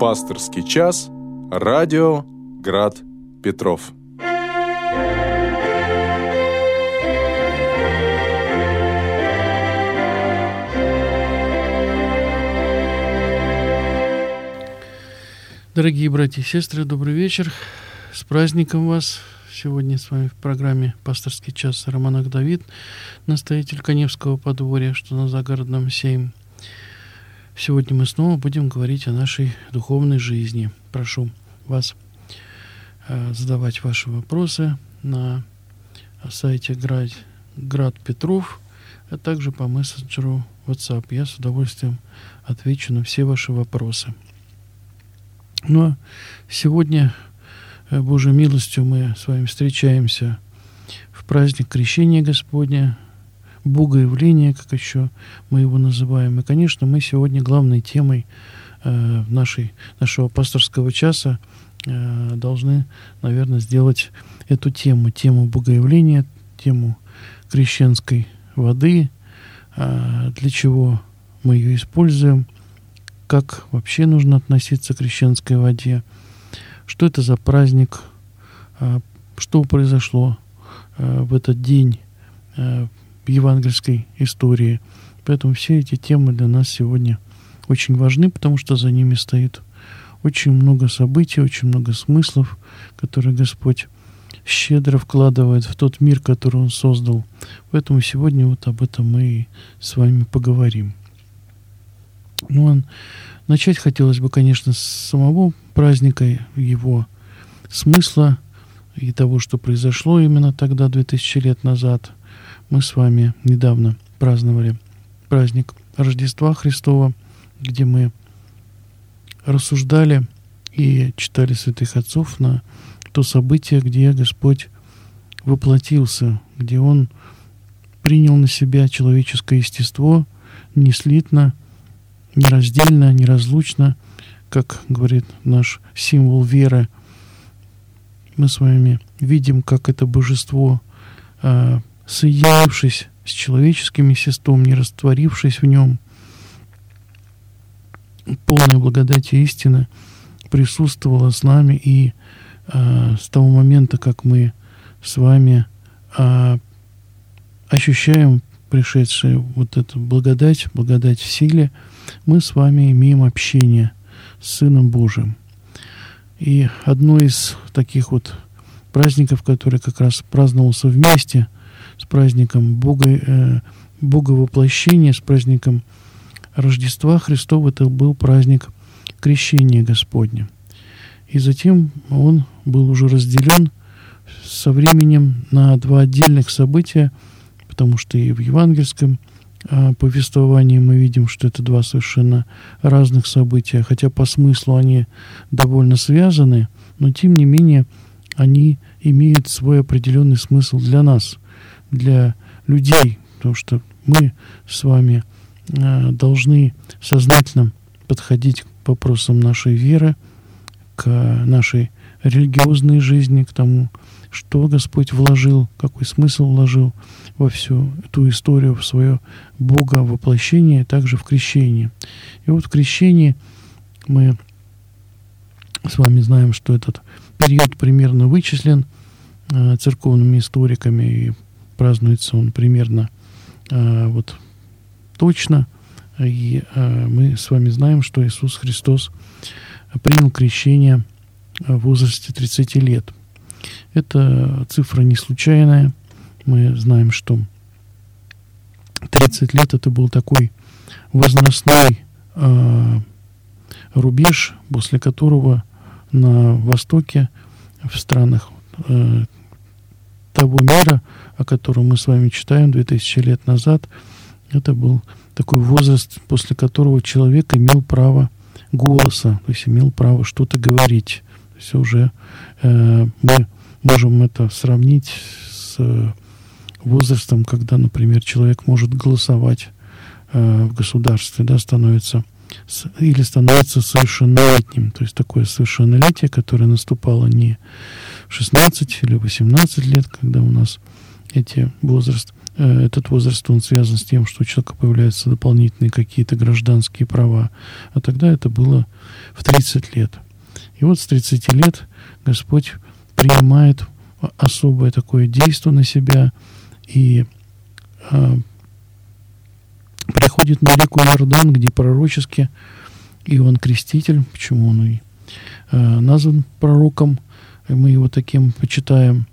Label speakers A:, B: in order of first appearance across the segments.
A: Пасторский час. Радио Град Петров.
B: Дорогие братья и сестры, добрый вечер. С праздником вас. Сегодня с вами в программе «Пасторский час» Романах Давид, настоятель Коневского подворья, что на загородном 7. Сегодня мы снова будем говорить о нашей духовной жизни. Прошу вас э, задавать ваши вопросы на сайте Град, Град Петров, а также по мессенджеру WhatsApp. Я с удовольствием отвечу на все ваши вопросы. Ну а сегодня, э, Божьей милостью, мы с вами встречаемся в праздник Крещения Господня, Богоявления, как еще мы его называем. И, конечно, мы сегодня главной темой э, нашей, нашего пасторского часа э, должны, наверное, сделать эту тему, тему Богоявления, тему крещенской воды, э, для чего мы ее используем – как вообще нужно относиться к крещенской воде, что это за праздник, а, что произошло а, в этот день в евангельской истории. Поэтому все эти темы для нас сегодня очень важны, потому что за ними стоит очень много событий, очень много смыслов, которые Господь щедро вкладывает в тот мир, который Он создал. Поэтому сегодня вот об этом мы и с вами поговорим. Ну, а начать хотелось бы, конечно, с самого праздника, его смысла и того, что произошло именно тогда, 2000 лет назад. Мы с вами недавно праздновали праздник Рождества Христова, где мы рассуждали и читали святых отцов на то событие, где Господь воплотился, где Он принял на себя человеческое естество, неслитно, нераздельно, неразлучно, как говорит наш символ веры. Мы с вами видим, как это божество, э, соединившись с человеческим естеством, не растворившись в нем, полная благодать истина присутствовала с нами и э, с того момента, как мы с вами э, ощущаем пришедшую вот эту благодать, благодать в силе – мы с вами имеем общение с Сыном Божиим. И одно из таких вот праздников, который как раз праздновался вместе с праздником Бога, э, Бога воплощения, с праздником Рождества Христова, это был праздник Крещения Господня. И затем он был уже разделен со временем на два отдельных события, потому что и в евангельском а, повествовании мы видим, что это два совершенно разных события, хотя по смыслу они довольно связаны, но тем не менее они имеют свой определенный смысл для нас, для людей, потому что мы с вами а, должны сознательно подходить к вопросам нашей веры, к нашей религиозной жизни, к тому, что Господь вложил, какой смысл вложил во всю эту историю, в свое Бога воплощение, также в крещении. И вот в крещении мы с вами знаем, что этот период примерно вычислен э, церковными историками, и празднуется он примерно э, вот точно. И э, мы с вами знаем, что Иисус Христос принял крещение в возрасте 30 лет – это цифра не случайная. Мы знаем, что 30 лет это был такой возрастной э, рубеж, после которого на Востоке, в странах э, того мира, о котором мы с вами читаем 2000 лет назад, это был такой возраст, после которого человек имел право голоса, то есть имел право что-то говорить. То есть уже э, мы можем это сравнить с э, возрастом, когда, например, человек может голосовать э, в государстве, да, становится или становится совершеннолетним. То есть такое совершеннолетие, которое наступало не в 16 или 18 лет, когда у нас эти возраст э, этот возраст, он связан с тем, что у человека появляются дополнительные какие-то гражданские права. А тогда это было в 30 лет. И вот с 30 лет Господь принимает особое такое действие на себя и э, приходит на реку Иордан, где пророчески Иоанн Креститель, почему он и э, назван пророком, мы его таким почитаем,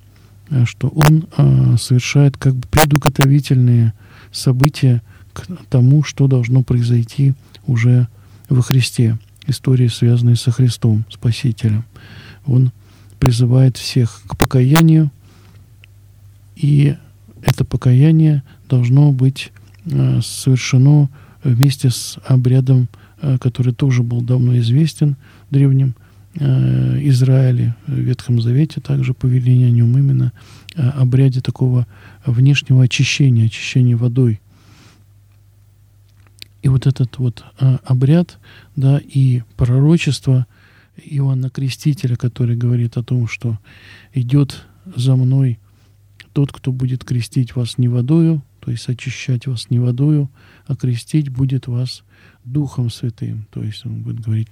B: что он э, совершает как бы предуготовительные события к тому, что должно произойти уже во Христе. Истории, связанные со Христом, Спасителем. Он призывает всех к покаянию, и это покаяние должно быть э, совершено вместе с обрядом, э, который тоже был давно известен э, Израиле, в Ветхом Завете, также повеление о нем именно обряде такого внешнего очищения, очищения водой. И вот этот вот обряд, да, и пророчество Иоанна Крестителя, который говорит о том, что идет за мной тот, кто будет крестить вас не водою, то есть очищать вас не водою, а крестить будет вас Духом Святым. То есть он будет говорить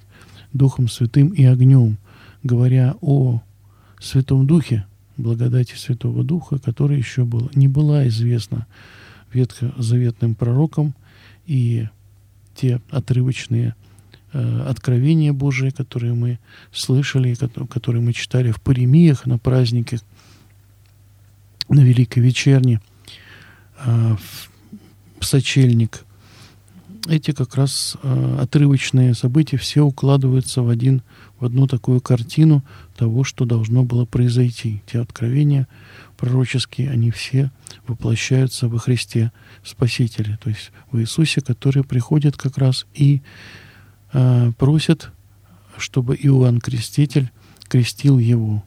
B: Духом Святым и огнем, говоря о Святом Духе, благодати Святого Духа, которая еще была, не была известна ветхозаветным пророкам, и те отрывочные э, откровения Божии, которые мы слышали, которые мы читали в Паремиях на праздниках, на Великой Вечерне, э, в сочельник. Эти как раз э, отрывочные события все укладываются в, один, в одну такую картину того, что должно было произойти. Те откровения пророческие, они все воплощаются во Христе Спасителе, то есть в Иисусе, который приходит как раз и э, просит, чтобы Иоанн Креститель крестил его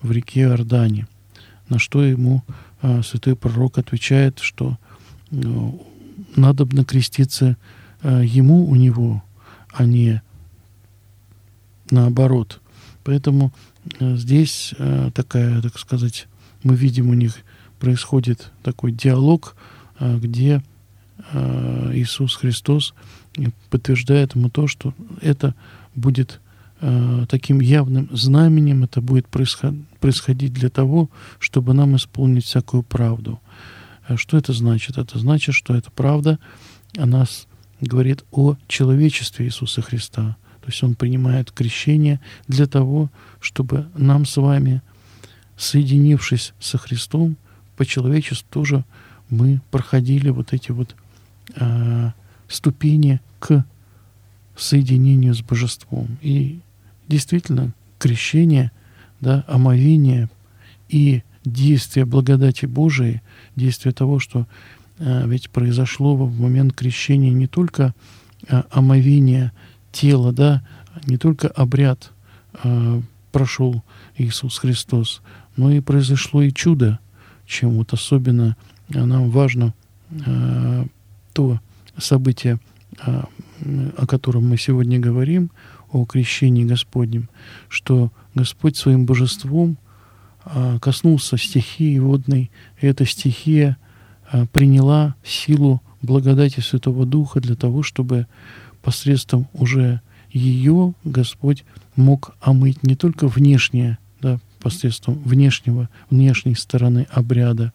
B: в реке Иордане – на что ему э, святой пророк отвечает, что э, надо креститься э, ему у него, а не наоборот. Поэтому э, здесь э, такая, так сказать, мы видим у них происходит такой диалог, где Иисус Христос подтверждает ему то, что это будет таким явным знаменем это будет происходить для того, чтобы нам исполнить всякую правду. Э, что это значит? Это значит, что эта правда, она говорит о человечестве Иисуса Христа. То есть Он принимает крещение для того, чтобы нам с вами, соединившись со Христом, по человечеству тоже мы проходили вот эти вот э, ступени к соединению с Божеством. И действительно крещение, да, омовение и действие благодати Божией, действие того, что э, ведь произошло в момент крещения не только э, омовение тела, да, не только обряд э, прошел Иисус Христос, но и произошло и чудо, чем вот особенно нам важно э, то событие, э, о котором мы сегодня говорим, о крещении Господнем, что Господь своим божеством а, коснулся стихии водной, и эта стихия а, приняла силу благодати Святого Духа для того, чтобы посредством уже ее Господь мог омыть не только внешнее, да, посредством внешнего, внешней стороны обряда,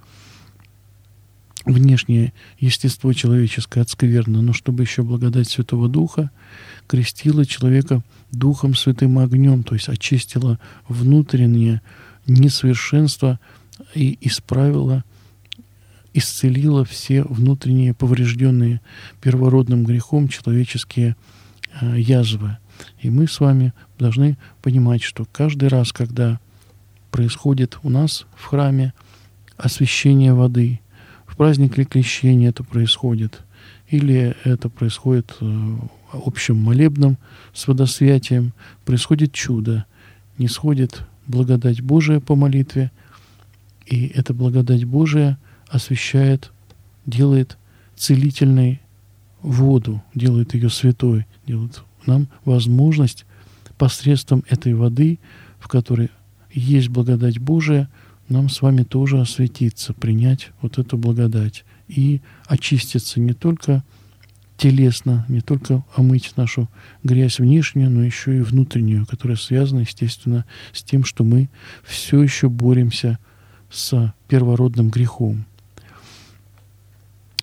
B: внешнее естество человеческое отскверно, но чтобы еще благодать Святого Духа крестила человека Духом Святым огнем, то есть очистила внутреннее несовершенство и исправила, исцелила все внутренние поврежденные первородным грехом человеческие э, язвы. И мы с вами должны понимать, что каждый раз, когда происходит у нас в храме освящение воды, в праздник ли крещения это происходит, или это происходит э, общим молебном с водосвятием, происходит чудо, не сходит благодать Божия по молитве, и эта благодать Божия освещает, делает целительной воду, делает ее святой, делает нам возможность посредством этой воды, в которой есть благодать Божия, нам с вами тоже осветиться, принять вот эту благодать и очиститься не только телесно, не только омыть нашу грязь внешнюю, но еще и внутреннюю, которая связана, естественно, с тем, что мы все еще боремся с первородным грехом.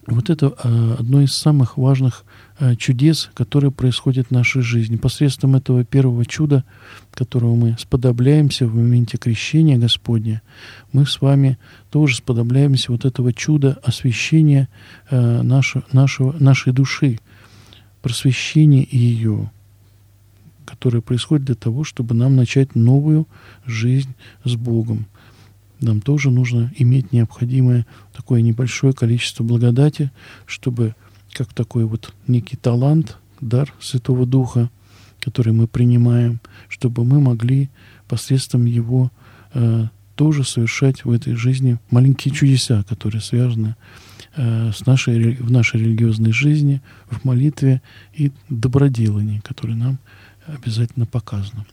B: Вот это э, одно из самых важных чудес, которые происходят в нашей жизни. Посредством этого первого чуда, которого мы сподобляемся в моменте крещения Господня, мы с вами тоже сподобляемся вот этого чуда освящения э, нашего, нашего, нашей души, просвещения ее, которое происходит для того, чтобы нам начать новую жизнь с Богом – нам тоже нужно иметь необходимое такое небольшое количество благодати, чтобы как такой вот некий талант, дар Святого Духа, который мы принимаем, чтобы мы могли посредством его э, тоже совершать в этой жизни маленькие чудеса, которые связаны э, с нашей, в нашей религиозной жизни, в молитве и доброделании, которые нам обязательно показаны.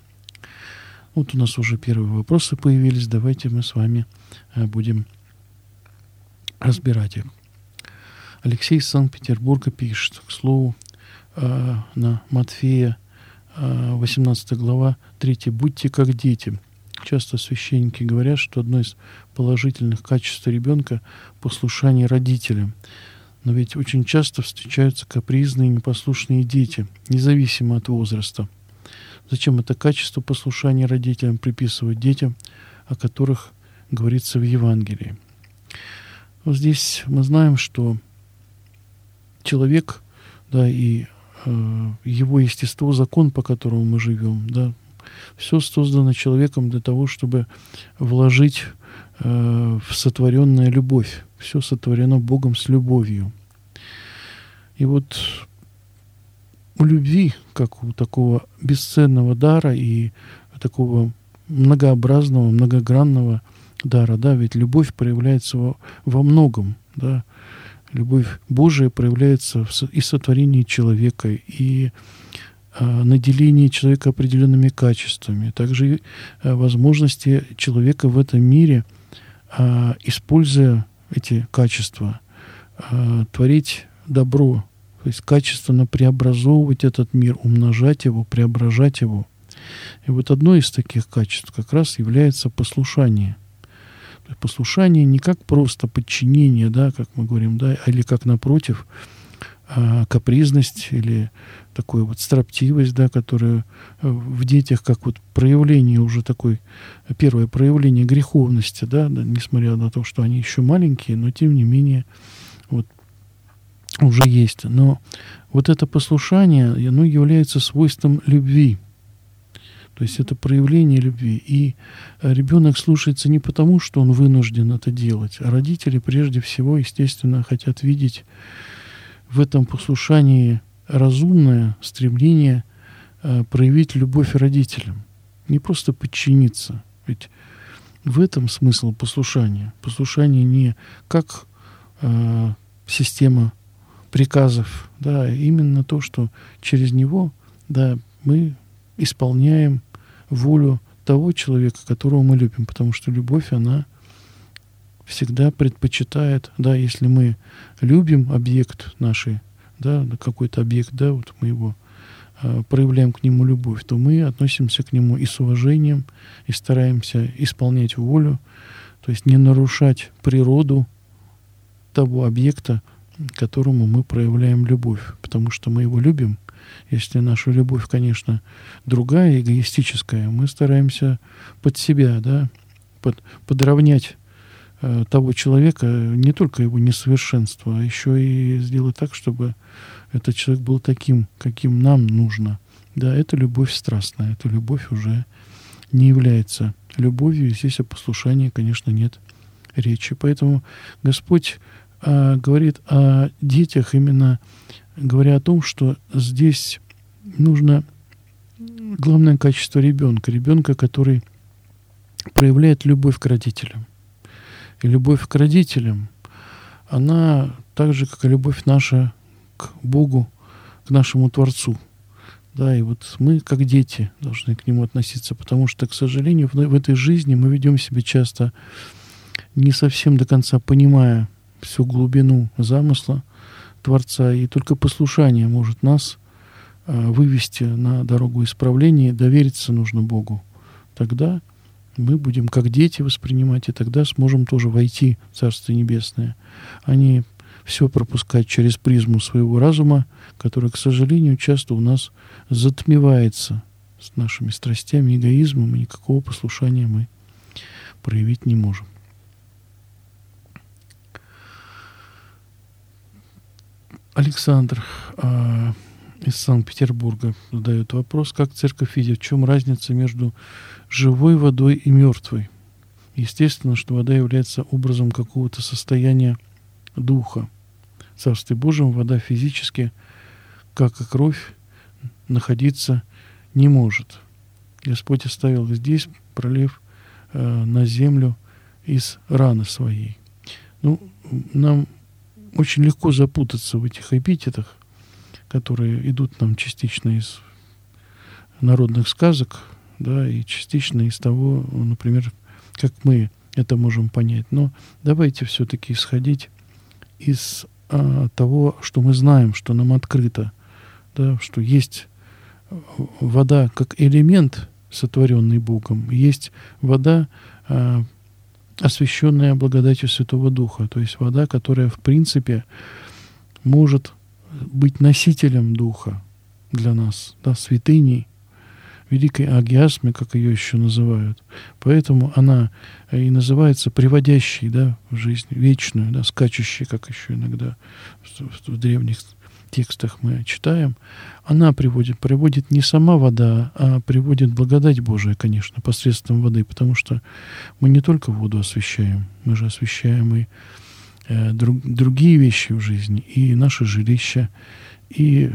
B: Вот у нас уже первые вопросы появились. Давайте мы с вами э, будем разбирать их. Алексей из Санкт-Петербурга пишет, к слову, э, на Матфея, 18 э, глава, 3. «Будьте как дети». Часто священники говорят, что одно из положительных качеств ребенка – послушание родителям. Но ведь очень часто встречаются капризные непослушные дети, независимо от возраста – Зачем это качество послушания родителям приписывать детям, о которых говорится в Евангелии? Вот здесь мы знаем, что человек, да, и э, его естество, закон, по которому мы живем, да, все создано человеком для того, чтобы вложить э, в сотворенная любовь. Все сотворено Богом с любовью. И вот у любви, как у такого бесценного дара и такого многообразного, многогранного дара, да, ведь любовь проявляется во, во многом, да, любовь Божия проявляется в, и сотворении человека, и э, наделении человека определенными качествами, также э, возможности человека в этом мире, э, используя эти качества, творить добро, то есть качественно преобразовывать этот мир, умножать его, преображать его. И вот одно из таких качеств как раз является послушание. Послушание не как просто подчинение, да, как мы говорим, да, или как напротив, а, капризность или такой вот строптивость, да, которая э, в детях как вот проявление уже такой, первое проявление греховности, да, несмотря на то, что они еще маленькие, но тем не менее вот уже есть. Но вот это послушание, оно является свойством любви. То есть это проявление любви. И ребенок слушается не потому, что он вынужден это делать, а родители прежде всего, естественно, хотят видеть в этом послушании разумное стремление э, проявить любовь родителям. Не просто подчиниться. Ведь в этом смысл послушания. Послушание не как э, система приказов, да, именно то, что через него, да, мы исполняем волю того человека, которого мы любим, потому что любовь, она всегда предпочитает, да, если мы любим объект нашей, да, какой-то объект, да, вот мы его э, проявляем к нему любовь, то мы относимся к нему и с уважением, и стараемся исполнять волю, то есть не нарушать природу того объекта, которому мы проявляем любовь, потому что мы его любим. Если наша любовь, конечно, другая, эгоистическая, мы стараемся под себя, да, под, подровнять э, того человека, не только его несовершенство, а еще и сделать так, чтобы этот человек был таким, каким нам нужно. Да, это любовь страстная, эта любовь уже не является любовью, здесь о послушании, конечно, нет речи. Поэтому Господь а, говорит о детях, именно говоря о том, что здесь нужно главное качество ребенка. Ребенка, который проявляет любовь к родителям. И любовь к родителям, она так же, как и любовь наша к Богу, к нашему Творцу. Да, и вот мы, как дети, должны к нему относиться, потому что, к сожалению, в, в этой жизни мы ведем себя часто не совсем до конца понимая всю глубину замысла Творца, и только послушание может нас а, вывести на дорогу исправления, довериться нужно Богу. Тогда мы будем как дети воспринимать, и тогда сможем тоже войти в Царство Небесное, а не все пропускать через призму своего разума, который, к сожалению, часто у нас затмевается с нашими страстями, эгоизмом, и никакого послушания мы проявить не можем. Александр э, из Санкт-Петербурга задает вопрос, как церковь видит, в чем разница между живой водой и мертвой. Естественно, что вода является образом какого-то состояния духа. В Царстве Божьем вода физически, как и кровь, находиться не может. Господь оставил здесь, пролив э, на землю из раны своей. Ну, нам очень легко запутаться в этих эпитетах, которые идут нам частично из народных сказок, да, и частично из того, например, как мы это можем понять. Но давайте все-таки исходить из а, того, что мы знаем, что нам открыто, да, что есть вода как элемент, сотворенный Богом, есть вода, а, освященная благодатью Святого Духа, то есть вода, которая в принципе может быть носителем Духа для нас, да, святыней, великой агиасмы, как ее еще называют. Поэтому она и называется приводящей да, в жизнь вечную, да, скачущей, как еще иногда в, в древних текстах мы читаем, она приводит, приводит не сама вода, а приводит благодать Божия, конечно, посредством воды, потому что мы не только воду освещаем, мы же освещаем и э, друг, другие вещи в жизни, и наше жилище, и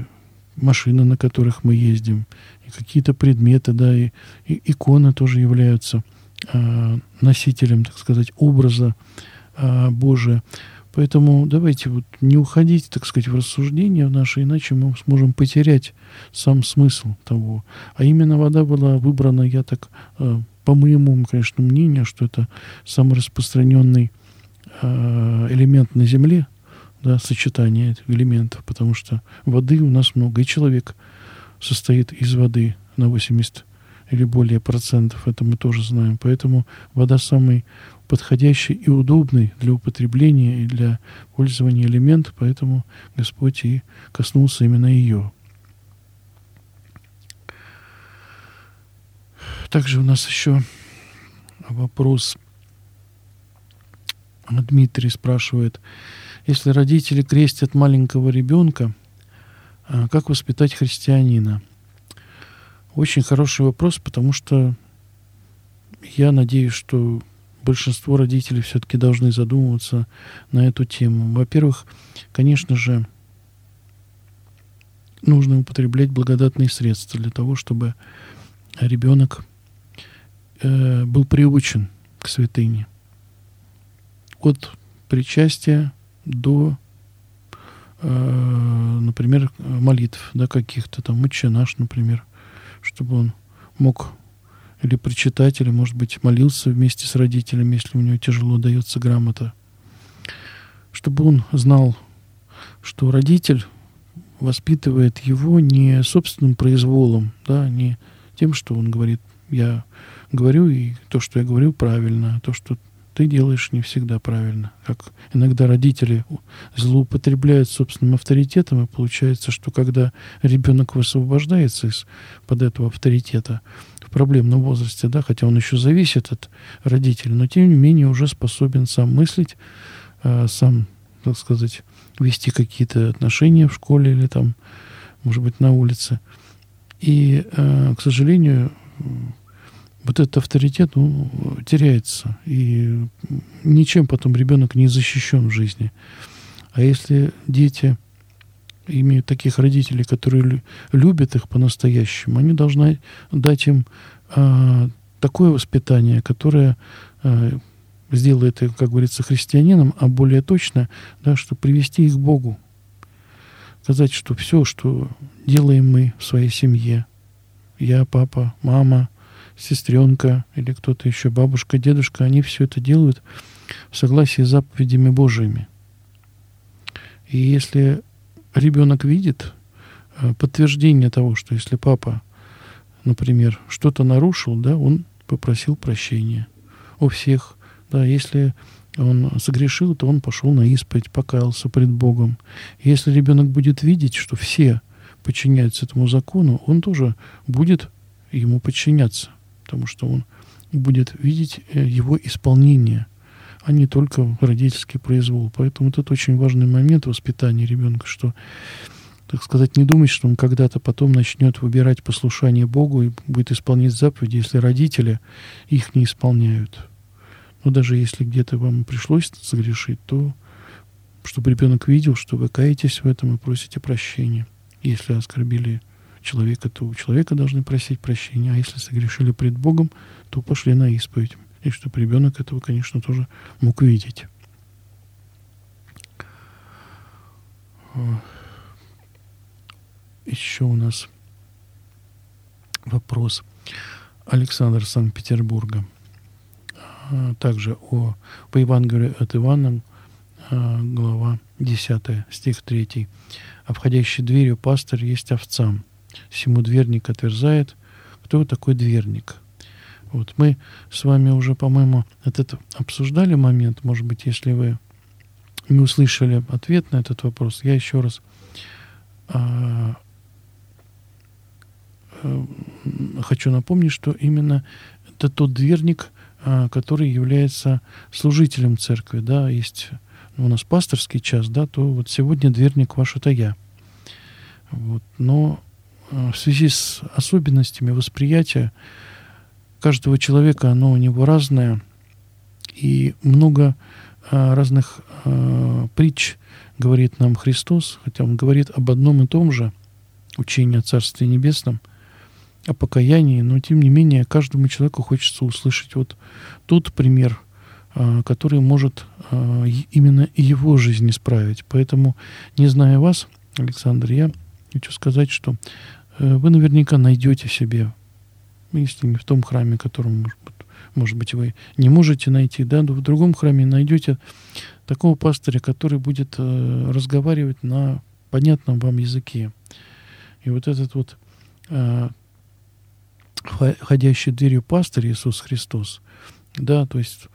B: машины, на которых мы ездим, и какие-то предметы, да, и, и иконы тоже являются э, носителем, так сказать, образа э, Божия. Поэтому давайте вот не уходить, так сказать, в рассуждения наши, иначе мы сможем потерять сам смысл того. А именно вода была выбрана, я так, э, по моему, конечно, мнению, что это самый распространенный э, элемент на Земле, да, сочетание элементов, потому что воды у нас много, и человек состоит из воды на 80 или более процентов, это мы тоже знаем. Поэтому вода самый подходящий и удобный для употребления и для пользования элемент, поэтому Господь и коснулся именно ее. Также у нас еще вопрос. Дмитрий спрашивает, если родители крестят маленького ребенка, а как воспитать христианина? Очень хороший вопрос, потому что я надеюсь, что большинство родителей все-таки должны задумываться на эту тему. Во-первых, конечно же, нужно употреблять благодатные средства для того, чтобы ребенок э, был приучен к святыне. От причастия до, э, например, молитв, да, каких-то там, «Отче наш», например, чтобы он мог или прочитать, или, может быть, молился вместе с родителями, если у него тяжело дается грамота. Чтобы он знал, что родитель воспитывает его не собственным произволом, да, не тем, что он говорит, я говорю, и то, что я говорю, правильно, а то, что ты делаешь, не всегда правильно. Как иногда родители злоупотребляют собственным авторитетом, и получается, что когда ребенок высвобождается из-под этого авторитета, проблемном возрасте, да, хотя он еще зависит от родителей, но тем не менее уже способен сам мыслить, э, сам, так сказать, вести какие-то отношения в школе или там, может быть, на улице. И, э, к сожалению, вот этот авторитет ну, теряется. И ничем потом ребенок не защищен в жизни. А если дети имеют таких родителей, которые любят их по-настоящему, они должны дать им э, такое воспитание, которое э, сделает их, как говорится, христианином, а более точно, да, что привести их к Богу. Сказать, что все, что делаем мы в своей семье, я, папа, мама, сестренка или кто-то еще, бабушка, дедушка, они все это делают в согласии с заповедями Божьими. И если ребенок видит э, подтверждение того, что если папа, например, что-то нарушил, да, он попросил прощения у всех. Да, если он согрешил, то он пошел на исповедь, покаялся пред Богом. Если ребенок будет видеть, что все подчиняются этому закону, он тоже будет ему подчиняться, потому что он будет видеть э, его исполнение, а не только родительский произвол. Поэтому это очень важный момент воспитания ребенка, что, так сказать, не думать, что он когда-то потом начнет выбирать послушание Богу и будет исполнять заповеди, если родители их не исполняют. Но даже если где-то вам пришлось согрешить, то чтобы ребенок видел, что вы каетесь в этом и просите прощения. Если оскорбили человека, то у человека должны просить прощения, а если согрешили пред Богом, то пошли на исповедь. И чтобы ребенок этого, конечно, тоже мог видеть. Еще у нас вопрос. Александр Санкт-Петербурга. А, также о, по Евангелию от Ивана, а, глава 10, стих 3. «Обходящий дверью пастырь есть овцам. Сему дверник отверзает. Кто такой дверник?» Вот мы с вами уже, по-моему, этот обсуждали момент. Может быть, если вы не услышали ответ на этот вопрос, я еще раз а, а, хочу напомнить, что именно это тот дверник, а, который является служителем церкви, да, есть у нас пасторский час, да, то вот сегодня дверник ваш это я. Вот. Но а, в связи с особенностями восприятия каждого человека, оно у него разное, и много а, разных а, притч говорит нам Христос, хотя Он говорит об одном и том же учении о Царстве Небесном, о покаянии, но тем не менее каждому человеку хочется услышать вот тот пример, а, который может а, именно его жизнь исправить. Поэтому, не зная вас, Александр, я хочу сказать, что э, вы наверняка найдете себе, если в том храме, которым, может быть, может быть, вы не можете найти, да, но в другом храме найдете такого пастыря, который будет э, разговаривать на понятном вам языке. И вот этот вот э, ходящий дверью пастырь Иисус Христос, да, то есть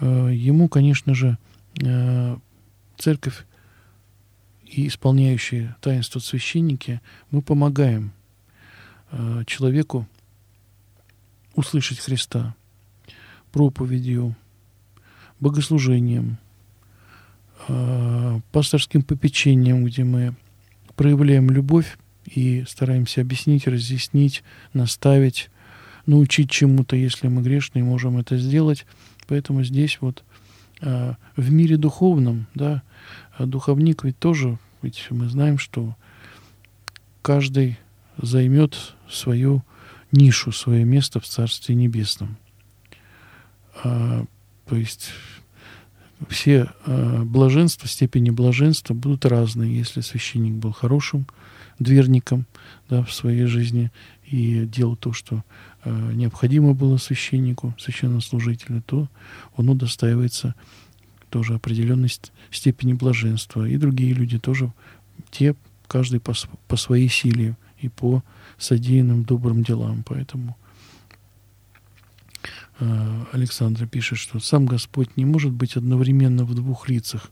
B: э, ему, конечно же, э, церковь и исполняющие таинство священники, мы помогаем э, человеку услышать Христа проповедью, богослужением, э, пасторским попечением, где мы проявляем любовь и стараемся объяснить, разъяснить, наставить, научить чему-то, если мы грешные, можем это сделать. Поэтому здесь вот э, в мире духовном, да, а духовник ведь тоже, ведь мы знаем, что каждый займет свою нишу, свое место в Царстве Небесном. А, то есть все э, блаженства, степени блаженства будут разные. Если священник был хорошим дверником да, в своей жизни и делал то, что э, необходимо было священнику, священнослужителю, то он удостаивается тоже определенной степени блаженства. И другие люди тоже, те, каждый по, по своей силе и по содеянным добрым делам. Поэтому Э, Александра пишет, что сам Господь не может быть одновременно в двух лицах,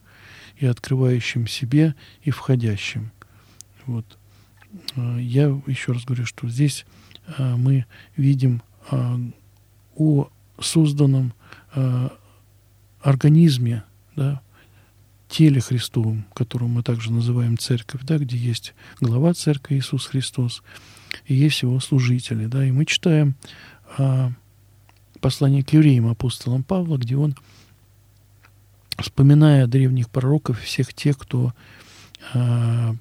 B: и открывающим себе, и входящим. Вот. Э, я еще раз говорю, что здесь э, мы видим о созданном организме, да, теле Христовом, которого мы также называем церковь, да, где есть глава церкви Иисус Христос, и есть его служители, да, и мы читаем послание к евреям апостолом Павла, где он, вспоминая древних пророков, всех тех, кто э,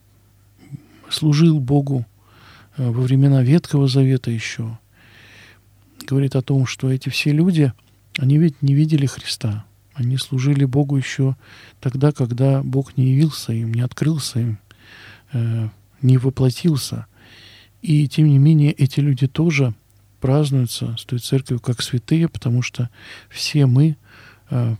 B: служил Богу э, во времена Ветхого Завета еще, говорит о том, что эти все люди, они ведь не видели Христа. Они служили Богу еще тогда, когда Бог не явился им, не открылся им, э, не воплотился. И тем не менее эти люди тоже празднуются с той церковью как святые, потому что все мы э,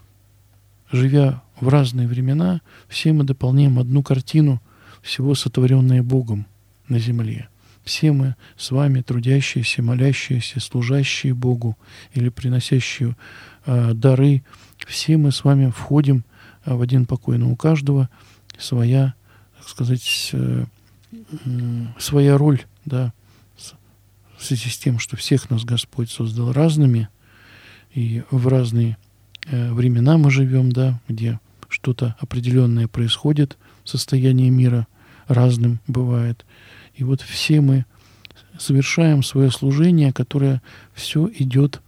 B: живя в разные времена, все мы дополняем одну картину всего сотворенное Богом на земле. Все мы с вами трудящиеся, молящиеся, служащие Богу или приносящие э, дары, все мы с вами входим э, в один покой, но у каждого своя, так сказать, э, э, своя роль, да, в связи с тем, что всех нас Господь создал разными, и в разные э, времена мы живем, да, где что-то определенное происходит, состояние мира разным бывает. И вот все мы совершаем свое служение, которое все идет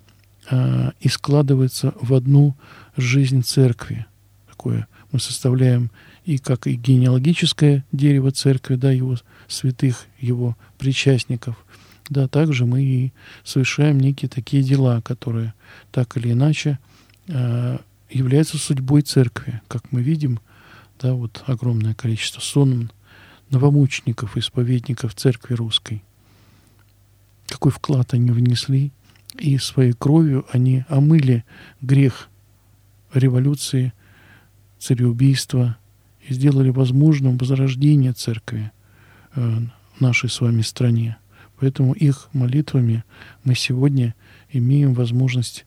B: э, и складывается в одну жизнь церкви. Такое мы составляем и как и генеалогическое дерево церкви, да, его святых, его причастников, да, также мы и совершаем некие такие дела, которые так или иначе э, являются судьбой церкви. Как мы видим, да, вот огромное количество сон новомучеников, исповедников церкви русской. Какой вклад они внесли, и своей кровью они омыли грех революции, цареубийства и сделали возможным возрождение церкви э, в нашей с вами стране. Поэтому их молитвами мы сегодня имеем возможность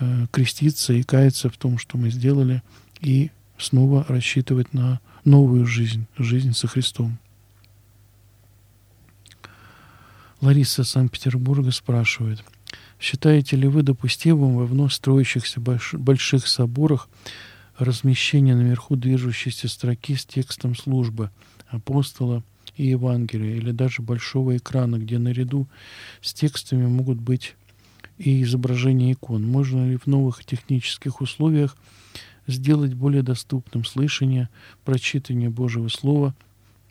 B: э, креститься и каяться в том, что мы сделали, и снова рассчитывать на новую жизнь, жизнь со Христом. Лариса Санкт-Петербурга спрашивает, считаете ли вы допустимым во вновь строящихся больших соборах размещение наверху движущейся строки с текстом службы апостола и Евангелия, или даже большого экрана, где наряду с текстами могут быть и изображения икон. Можно ли в новых технических условиях сделать более доступным слышание, прочитание Божьего Слова.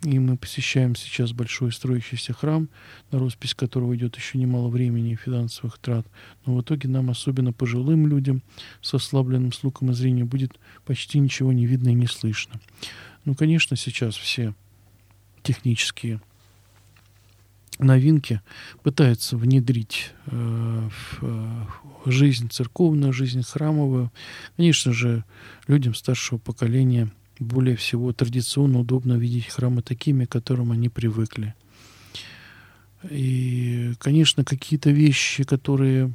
B: И мы посещаем сейчас большой строящийся храм, на роспись которого идет еще немало времени и финансовых трат. Но в итоге нам, особенно пожилым людям с ослабленным слухом и зрением, будет почти ничего не видно и не слышно. Ну, конечно, сейчас все технические новинки пытаются внедрить э, в э, жизнь церковную, жизнь храмовую. Конечно же, людям старшего поколения более всего традиционно удобно видеть храмы такими, к которым они привыкли. И, конечно, какие-то вещи, которые,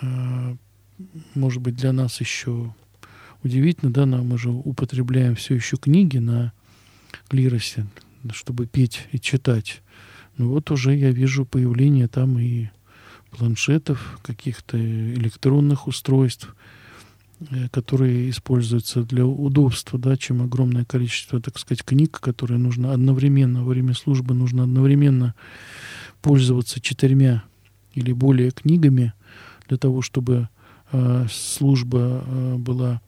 B: э, может быть, для нас еще удивительно, да, мы же употребляем все еще книги на клиросе, чтобы петь и читать. Ну вот уже я вижу появление там и планшетов, каких-то электронных устройств, которые используются для удобства, да, чем огромное количество, так сказать, книг, которые нужно одновременно, во время службы нужно одновременно пользоваться четырьмя или более книгами для того, чтобы э, служба э, была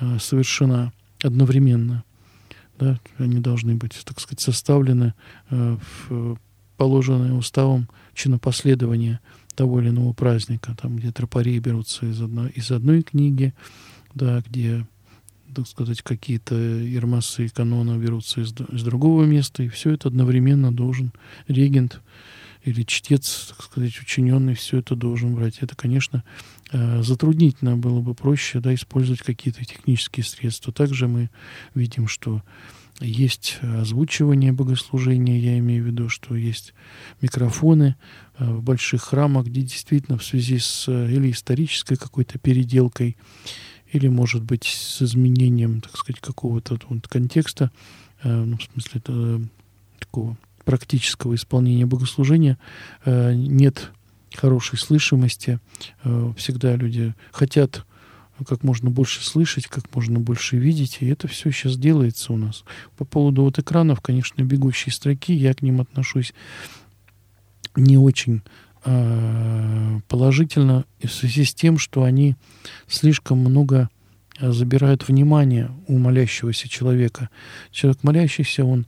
B: э, совершена одновременно. Да, они должны быть, так сказать, составлены э, в положенное уставом чинопоследование того или иного праздника, там, где тропари берутся из одной, из одной книги, да, где, так сказать, какие-то ирмасы и канона берутся из, из другого места, и все это одновременно должен регент или чтец, так сказать, учиненный, все это должен брать. Это, конечно, э, затруднительно было бы проще да, использовать какие-то технические средства. Также мы видим, что есть озвучивание богослужения, я имею в виду, что есть микрофоны э, в больших храмах, где действительно в связи с э, или исторической какой-то переделкой, или, может быть, с изменением, так сказать, какого-то вот контекста, э, ну, в смысле это, такого практического исполнения богослужения, нет хорошей слышимости. Всегда люди хотят как можно больше слышать, как можно больше видеть, и это все сейчас делается у нас. По поводу вот экранов, конечно, бегущие строки, я к ним отношусь не очень э, положительно в связи с тем, что они слишком много а, забирают внимание у молящегося человека. Человек молящийся, он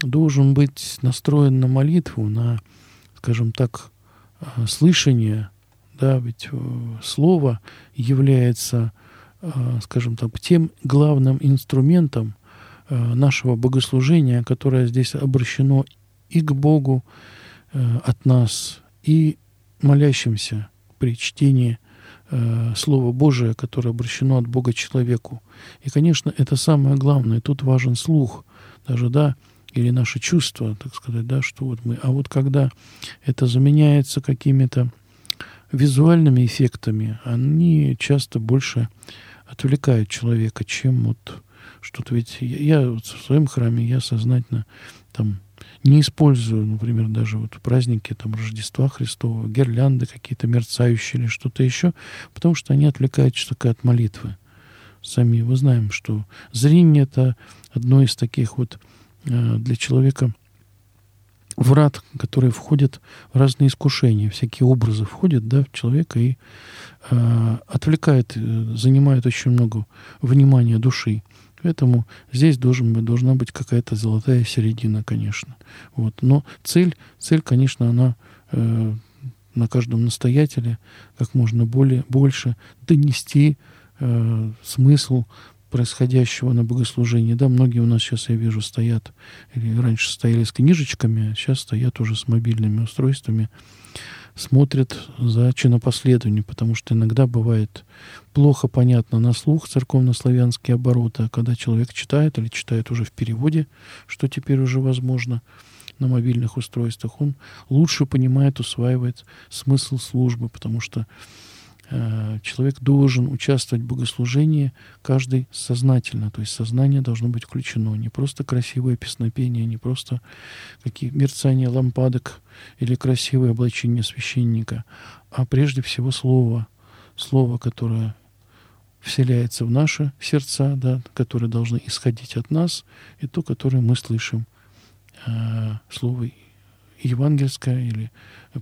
B: должен быть настроен на молитву, на, скажем так, слышание, да, ведь э, слово является, э, скажем так, тем главным инструментом э, нашего богослужения, которое здесь обращено и к Богу от нас, и молящимся при чтении Слово Божие, которое обращено от Бога человеку. И, конечно, это самое главное. Тут важен слух. Даже, да, или наши чувства, так сказать, да, что вот мы. А вот когда это заменяется какими-то визуальными эффектами, они часто больше отвлекают человека, чем вот что-то. Ведь я, я в своем храме, я сознательно там не использую, например, даже вот праздники там Рождества Христова, гирлянды какие-то мерцающие или что-то еще, потому что они отвлекают человека от молитвы. Сами мы знаем, что зрение это одно из таких вот э, для человека врат, которые входят в разные искушения, всякие образы входят да, в человека и э, отвлекает, э, занимает очень много внимания души. Поэтому здесь должен, должна быть какая-то золотая середина, конечно. Вот. Но цель, цель, конечно, она э, на каждом настоятеле как можно более, больше донести э, смысл происходящего на богослужении. Да, многие у нас сейчас, я вижу, стоят, или раньше стояли с книжечками, а сейчас стоят уже с мобильными устройствами, смотрят за чинопоследованием, потому что иногда бывает плохо понятно на слух церковно-славянские обороты, а когда человек читает или читает уже в переводе, что теперь уже возможно на мобильных устройствах, он лучше понимает, усваивает смысл службы, потому что человек должен участвовать в богослужении каждый сознательно, то есть сознание должно быть включено, не просто красивое песнопение, не просто какие мерцания лампадок или красивое облачение священника, а прежде всего слово, слово, которое вселяется в наши сердца, да, которые должны исходить от нас, и то, которое мы слышим. Э, слово евангельское или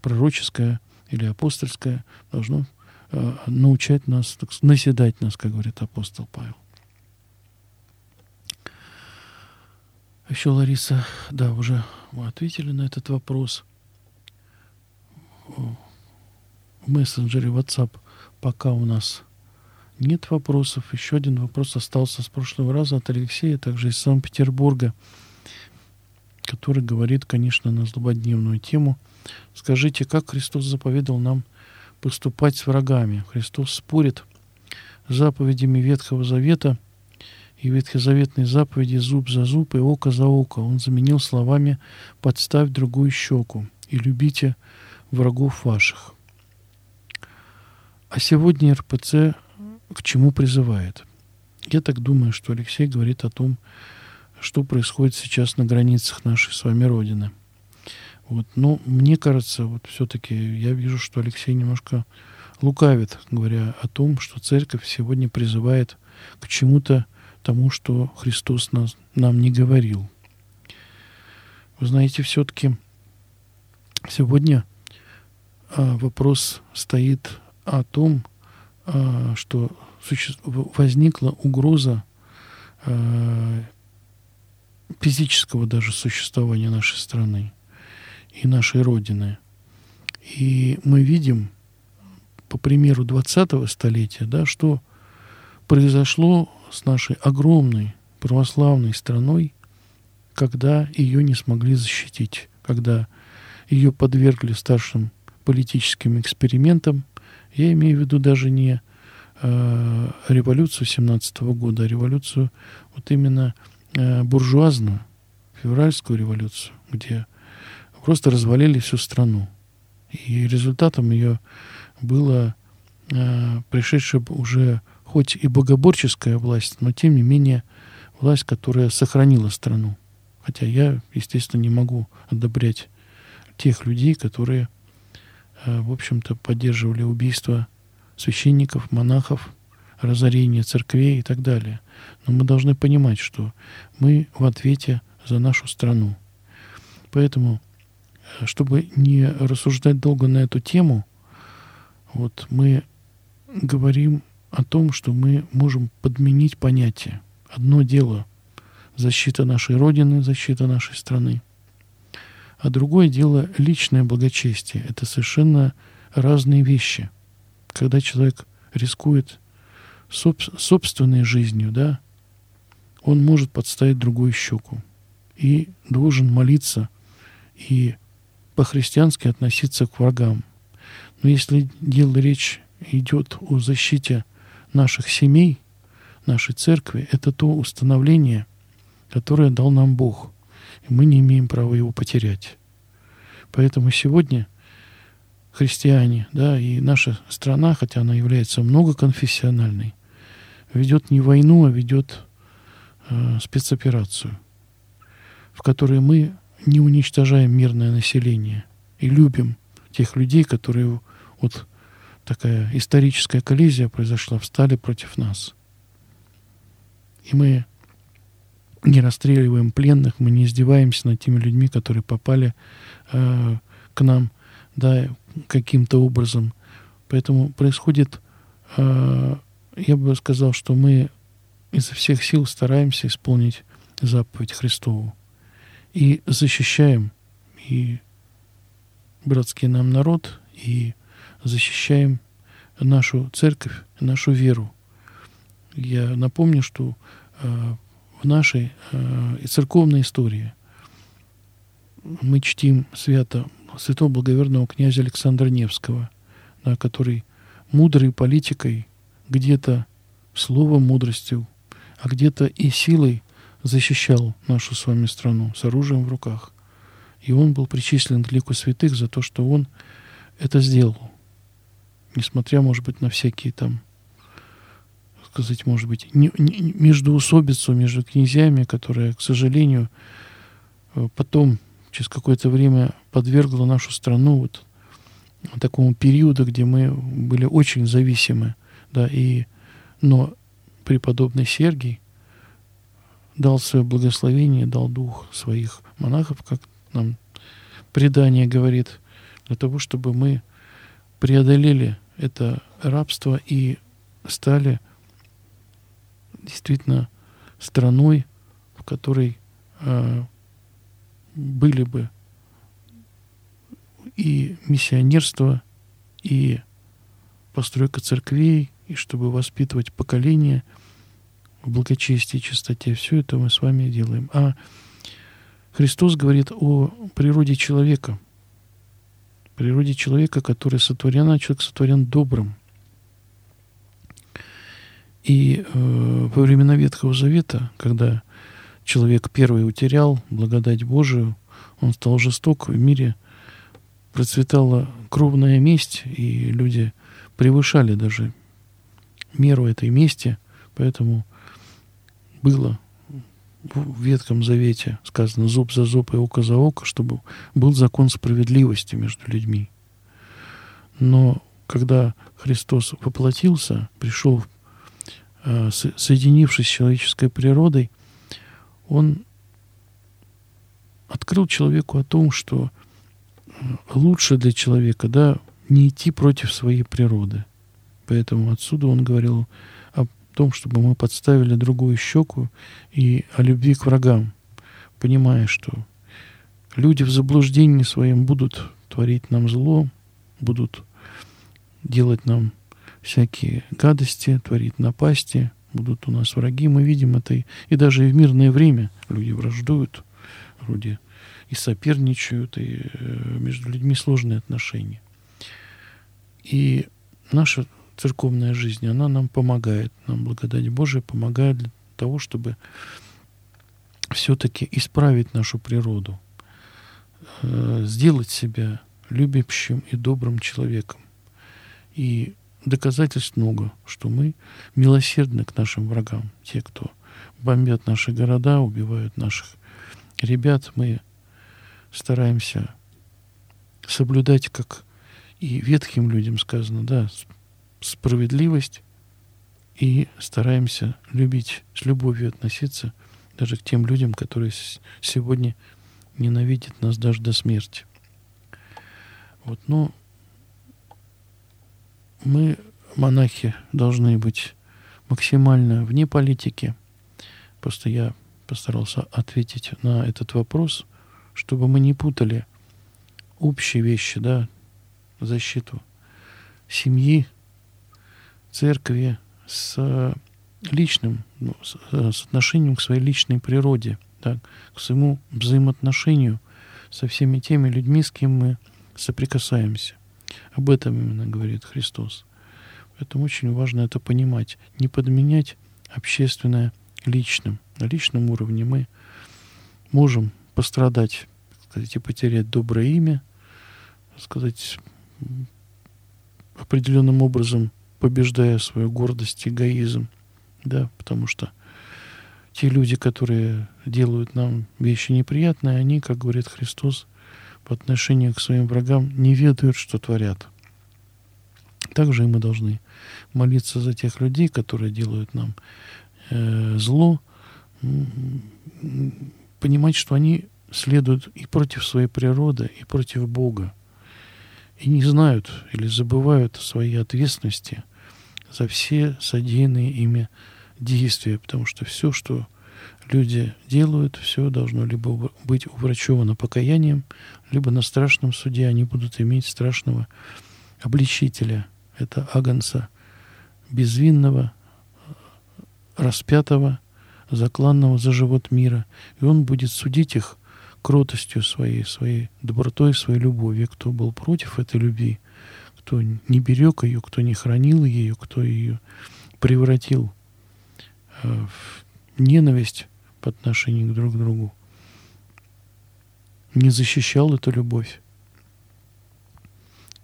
B: пророческое или апостольское должно э, научать нас, так, наседать нас, как говорит апостол Павел. Еще, Лариса, да, уже мы ответили на этот вопрос. В мессенджере WhatsApp пока у нас нет вопросов. Еще один вопрос остался с прошлого раза от Алексея, также из Санкт-Петербурга, который говорит, конечно, на злободневную тему. Скажите, как Христос заповедал нам поступать с врагами? Христос спорит с заповедями Ветхого Завета и ветхозаветной заповеди «зуб за зуб и око за око». Он заменил словами «подставь другую щеку и любите врагов ваших». А сегодня РПЦ к чему призывает. Я так думаю, что Алексей говорит о том, что происходит сейчас на границах нашей с вами Родины. Вот. Но мне кажется, вот все-таки я вижу, что Алексей немножко лукавит, говоря о том, что церковь сегодня призывает к чему-то тому, что Христос нас, нам не говорил. Вы знаете, все-таки сегодня а, вопрос стоит о том, а, что возникла угроза а, физического даже существования нашей страны и нашей Родины. И мы видим, по примеру 20-го столетия, да, что произошло с нашей огромной православной страной, когда ее не смогли защитить, когда ее подвергли старшим политическим экспериментам, я имею в виду даже не э, революцию 17 года, а революцию вот именно э, буржуазную, февральскую революцию, где просто развалили всю страну. И результатом ее было э, пришедшая уже хоть и богоборческая власть, но тем не менее власть, которая сохранила страну. Хотя я, естественно, не могу одобрять тех людей, которые Э, в общем-то, поддерживали убийство священников, монахов, разорение церквей и так далее. Но мы должны понимать, что мы в ответе за нашу страну. Поэтому, чтобы не рассуждать долго на эту тему, вот мы говорим о том, что мы можем подменить понятие. Одно дело — защита нашей Родины, защита нашей страны — а другое дело личное благочестие. Это совершенно разные вещи. Когда человек рискует соб собственной жизнью, да, он может подставить другую щеку и должен молиться и по-христиански относиться к врагам. Но если дело речь идет о защите наших семей, нашей церкви, это то установление, которое дал нам Бог. И мы не имеем права его потерять. Поэтому сегодня христиане, да, и наша страна, хотя она является многоконфессиональной, ведет не войну, а ведет э, спецоперацию, в которой мы не уничтожаем мирное население и любим тех людей, которые вот такая историческая коллизия произошла, встали против нас. И мы не расстреливаем пленных, мы не издеваемся над теми людьми, которые попали э, к нам, да, каким-то образом. Поэтому происходит, э, я бы сказал, что мы изо всех сил стараемся исполнить заповедь Христову и защищаем и братский нам народ, и защищаем нашу церковь, нашу веру. Я напомню, что э, в нашей э, церковной истории мы чтим свято святого благоверного князя Александра Невского, да, который мудрой политикой, где-то словом мудростью, а где-то и силой защищал нашу с вами страну с оружием в руках. И он был причислен к лику святых за то, что он это сделал. Несмотря, может быть, на всякие там, сказать, может быть, не, не, междуусобицу между князьями, которая, к сожалению, э, потом, через какое-то время, подвергла нашу страну вот такому периоду, где мы были очень зависимы, да, и, но преподобный Сергий дал свое благословение, дал дух своих монахов, как нам предание говорит, для того, чтобы мы преодолели это рабство и стали действительно страной, в которой э, были бы и миссионерство, и постройка церквей, и чтобы воспитывать поколение в благочестии чистоте. Все это мы с вами делаем. А Христос говорит о природе человека, природе человека, который сотворен, а человек сотворен добрым. И э, во времена Ветхого Завета, когда человек первый утерял благодать Божию, он стал жесток, в мире процветала кровная месть, и люди превышали даже меру этой мести, поэтому было в Ветхом Завете сказано зуб за зуб и око за око, чтобы был закон справедливости между людьми. Но когда Христос воплотился, пришел, э, соединившись с человеческой природой, Он открыл человеку о том, что э, лучше для человека да, не идти против своей природы. Поэтому отсюда он говорил том, чтобы мы подставили другую щеку и о любви к врагам, понимая, что люди в заблуждении своем будут творить нам зло, будут делать нам всякие гадости, творить напасти, будут у нас враги. Мы видим это и, и даже и в мирное время люди враждуют, вроде и соперничают, и э, между людьми сложные отношения. И наша церковная жизнь, она нам помогает, нам благодать Божия помогает для того, чтобы все-таки исправить нашу природу, э, сделать себя любящим и добрым человеком. И доказательств много, что мы милосердны к нашим врагам. Те, кто бомбят наши города, убивают наших ребят, мы стараемся соблюдать, как и ветхим людям сказано, да, справедливость и стараемся любить, с любовью относиться даже к тем людям, которые сегодня ненавидят нас даже до смерти. Вот, но мы, монахи, должны быть максимально вне политики. Просто я постарался ответить на этот вопрос, чтобы мы не путали общие вещи, да, защиту семьи, церкви с личным, ну, с, э, с отношением к своей личной природе, так, к своему взаимоотношению со всеми теми людьми, с кем мы соприкасаемся. Об этом именно говорит Христос. Это очень важно это понимать. Не подменять общественное личным. На личном уровне мы можем пострадать, сказать, и потерять доброе имя, сказать, определенным образом побеждая свою гордость, эгоизм, да, потому что те люди, которые делают нам вещи неприятные, они, как говорит Христос, по отношению к своим врагам не ведают, что творят. Также и мы должны молиться за тех людей, которые делают нам э, зло, понимать, что они следуют и против своей природы, и против Бога, и не знают или забывают о своей ответственности за все содеянные ими действия, потому что все, что люди делают, все должно либо быть уврачевано покаянием, либо на страшном суде они будут иметь страшного обличителя. Это Агнца безвинного, распятого, закланного за живот мира. И он будет судить их кротостью своей, своей добротой, своей любовью. Кто был против этой любви, кто не берег ее, кто не хранил ее, кто ее превратил э, в ненависть по отношению друг к другу, не защищал эту любовь,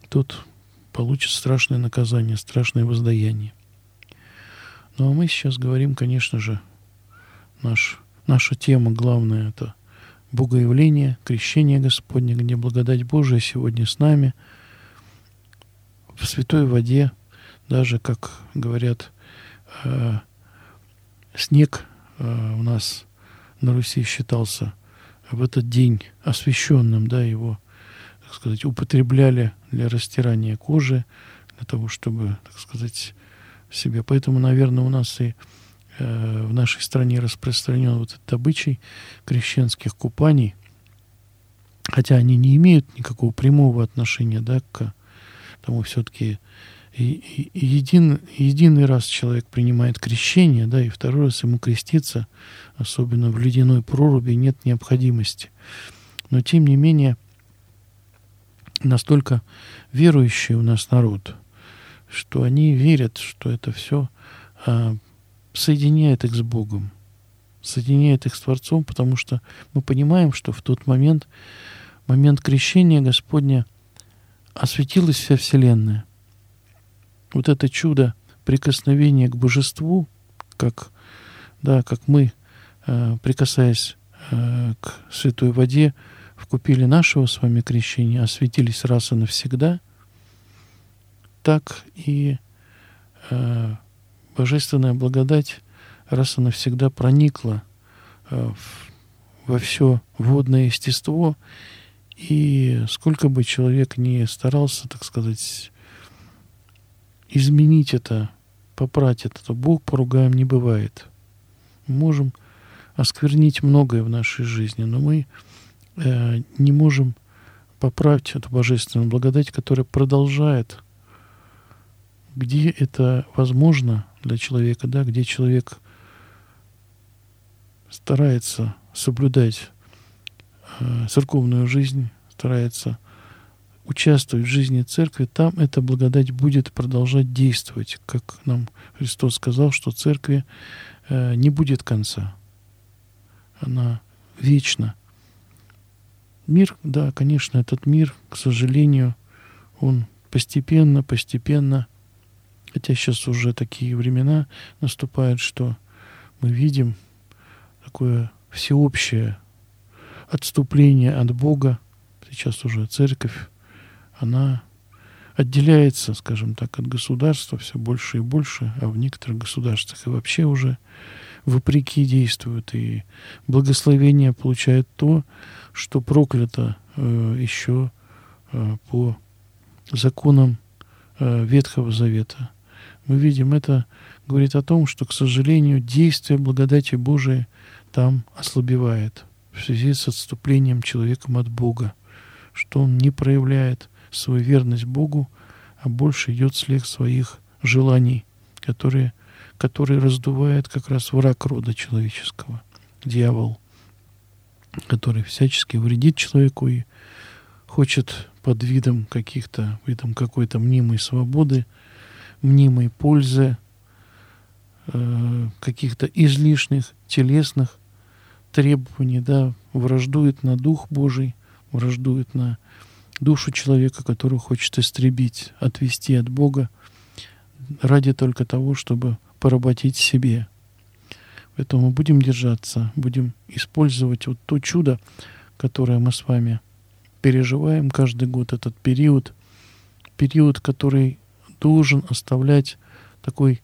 B: тот получит страшное наказание, страшное воздаяние. Ну а мы сейчас говорим, конечно же, наш, наша тема главная это Богоявление, крещение Господне, где благодать Божия сегодня с нами, в святой воде, даже, как говорят, э, снег э, у нас на Руси считался в этот день освященным, да, его, так сказать, употребляли для растирания кожи, для того, чтобы, так сказать, себе. Поэтому, наверное, у нас и э, в нашей стране распространен вот этот обычай крещенских купаний, хотя они не имеют никакого прямого отношения, да, к тому все-таки един, единый раз человек принимает крещение, да, и второй раз ему креститься, особенно в ледяной проруби, нет необходимости. Но тем не менее, настолько верующий у нас народ, что они верят, что это все а, соединяет их с Богом, соединяет их с Творцом, потому что мы понимаем, что в тот момент, момент крещения Господня, осветилась вся Вселенная – вот это чудо прикосновения к божеству, как, да, как мы, э, прикасаясь э, к святой воде, вкупили нашего с вами крещения, осветились раз и навсегда, так и э, божественная благодать раз и навсегда проникла в, во все водное естество, и сколько бы человек ни старался, так сказать, изменить это, попрать это, то Бог поругаем не бывает. Мы можем осквернить многое в нашей жизни, но мы э, не можем поправить эту божественную благодать, которая продолжает, где это возможно для человека, да, где человек старается соблюдать церковную жизнь, старается участвовать в жизни церкви, там эта благодать будет продолжать действовать, как нам Христос сказал, что церкви э, не будет конца. Она вечна. Мир, да, конечно, этот мир, к сожалению, он постепенно, постепенно, хотя сейчас уже такие времена наступают, что мы видим такое всеобщее отступление от Бога. Сейчас уже церковь она отделяется, скажем так, от государства все больше и больше, а в некоторых государствах и вообще уже вопреки действуют, и благословение получает то, что проклято э, еще э, по законам э, Ветхого Завета. Мы видим это говорит о том, что, к сожалению, действие благодати Божией там ослабевает в связи с отступлением человеком от Бога, что он не проявляет свою верность Богу, а больше идет слег своих желаний, которые, которые раздувает как раз враг рода человеческого, дьявол, который всячески вредит человеку и хочет под видом каких-то, видом какой-то мнимой свободы мнимой пользы, э, каких-то излишних телесных требований, да, враждует на Дух Божий, враждует на душу человека, которую хочет истребить, отвести от Бога ради только того, чтобы поработить себе. Поэтому будем держаться, будем использовать вот то чудо, которое мы с вами переживаем каждый год, этот период, период, который должен оставлять такой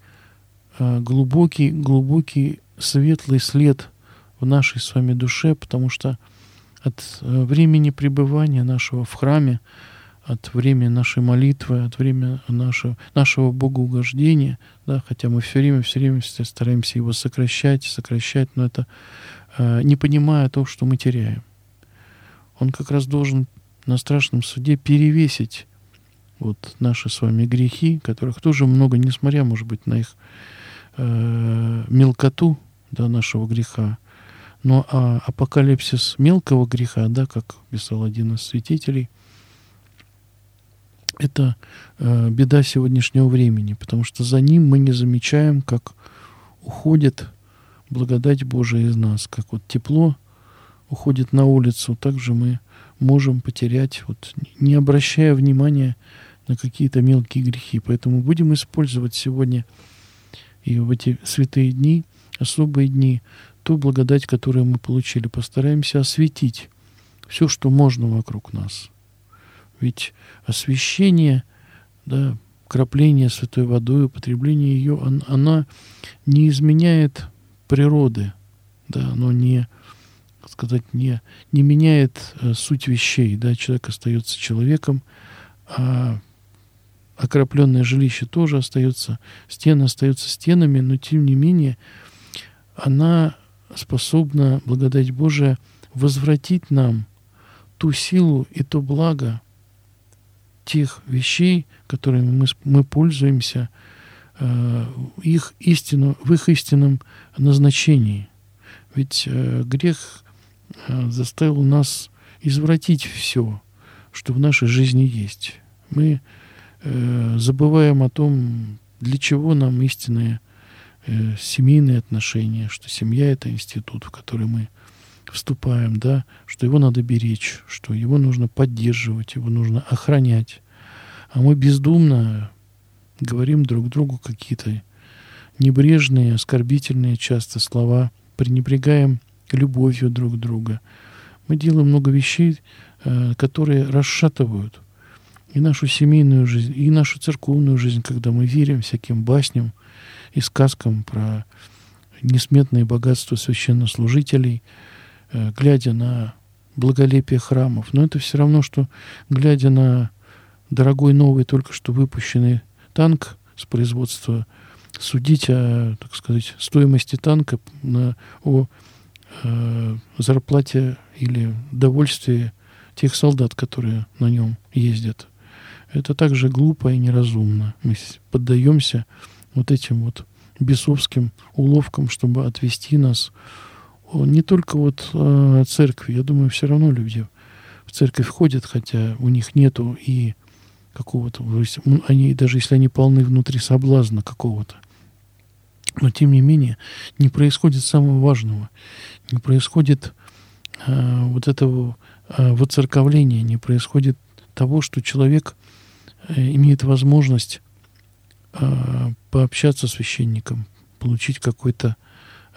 B: э, глубокий, глубокий, светлый след в нашей с вами душе, потому что от э, времени пребывания нашего в храме, от времени нашей молитвы, от времени нашего, нашего богоугождения, да, хотя мы все время, все время стараемся его сокращать, сокращать, но это э, не понимая то, что мы теряем. Он как раз должен на страшном суде перевесить вот наши с вами грехи, которых тоже много, несмотря, может быть, на их э, мелкоту, да, нашего греха, но а апокалипсис мелкого греха, да, как писал один из святителей, это э, беда сегодняшнего времени, потому что за ним мы не замечаем, как уходит благодать Божия из нас, как вот тепло уходит на улицу, также мы можем потерять, вот, не обращая внимания на какие-то мелкие грехи. Поэтому будем использовать сегодня и в эти святые дни, особые дни, ту благодать, которую мы получили. Постараемся осветить все, что можно вокруг нас. Ведь освещение, да, крапление святой водой, употребление ее, он, она не изменяет природы, да, оно не, сказать, не, не меняет э, суть вещей, да, человек остается человеком, а окропленное жилище тоже остается, стены остаются стенами, но тем не менее она способна, благодать Божия, возвратить нам ту силу и то благо тех вещей, которыми мы, мы пользуемся, э, их истину, в их истинном назначении. Ведь э, грех э, заставил нас извратить все, что в нашей жизни есть. Мы э, забываем о том, для чего нам истинное э, семейные отношения, что семья это институт, в который мы вступаем, да, что его надо беречь, что его нужно поддерживать, его нужно охранять. А мы бездумно говорим друг другу какие-то небрежные, оскорбительные часто слова, пренебрегаем любовью друг друга. Мы делаем много вещей, э, которые расшатывают и нашу семейную жизнь, и нашу церковную жизнь, когда мы верим всяким басням, и сказкам про несметные богатства священнослужителей, э, глядя на благолепие храмов. Но это все равно, что глядя на дорогой новый только что выпущенный танк с производства, судить о, так сказать, стоимости танка, на, о э, зарплате или довольствии тех солдат, которые на нем ездят. Это также глупо и неразумно. Мы поддаемся вот этим вот бесовским уловкам, чтобы отвести нас не только вот э, церкви. Я думаю, все равно люди в церковь ходят, хотя у них нету и какого-то, они, даже если они полны внутри соблазна какого-то, но тем не менее не происходит самого важного, не происходит э, вот этого э, воцерковления, не происходит того, что человек э, имеет возможность э, пообщаться с священником, получить какой-то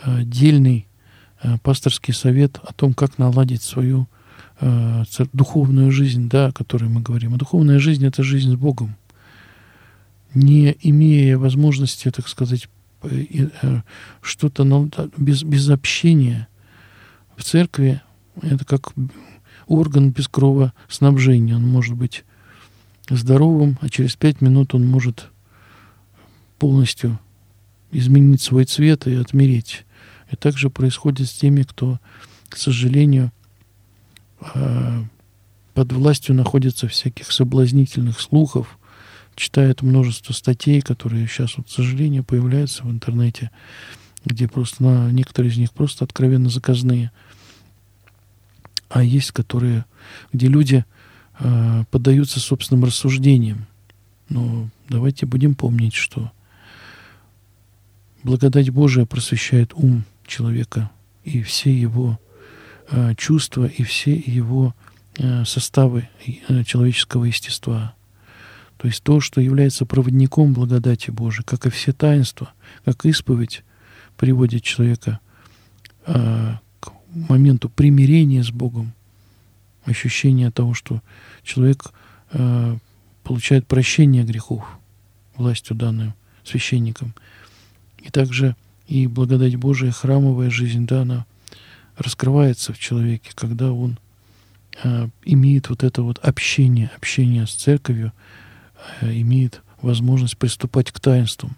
B: э, дельный э, пасторский совет о том, как наладить свою э, духовную жизнь, да, о которой мы говорим. А духовная жизнь — это жизнь с Богом. Не имея возможности, так сказать, э, э, что-то без, без общения в церкви, это как орган без кровоснабжения. Он может быть здоровым, а через пять минут он может полностью изменить свой цвет и отмереть. И также происходит с теми, кто, к сожалению, а, под властью находится всяких соблазнительных слухов, читает множество статей, которые сейчас, вот, к сожалению, появляются в интернете, где просто на, некоторые из них просто откровенно заказные. А есть, которые, где люди э, поддаются собственным рассуждениям. Но давайте будем помнить, что благодать Божия просвещает ум человека и все его э, чувства, и все его э, составы человеческого естества. То есть то, что является проводником благодати Божией, как и все таинства, как исповедь приводит человека к моменту примирения с Богом, ощущение того, что человек э, получает прощение грехов властью данную священником. И также и благодать Божия, храмовая жизнь, да, она раскрывается в человеке, когда он э, имеет вот это вот общение, общение с церковью, э, имеет возможность приступать к таинствам.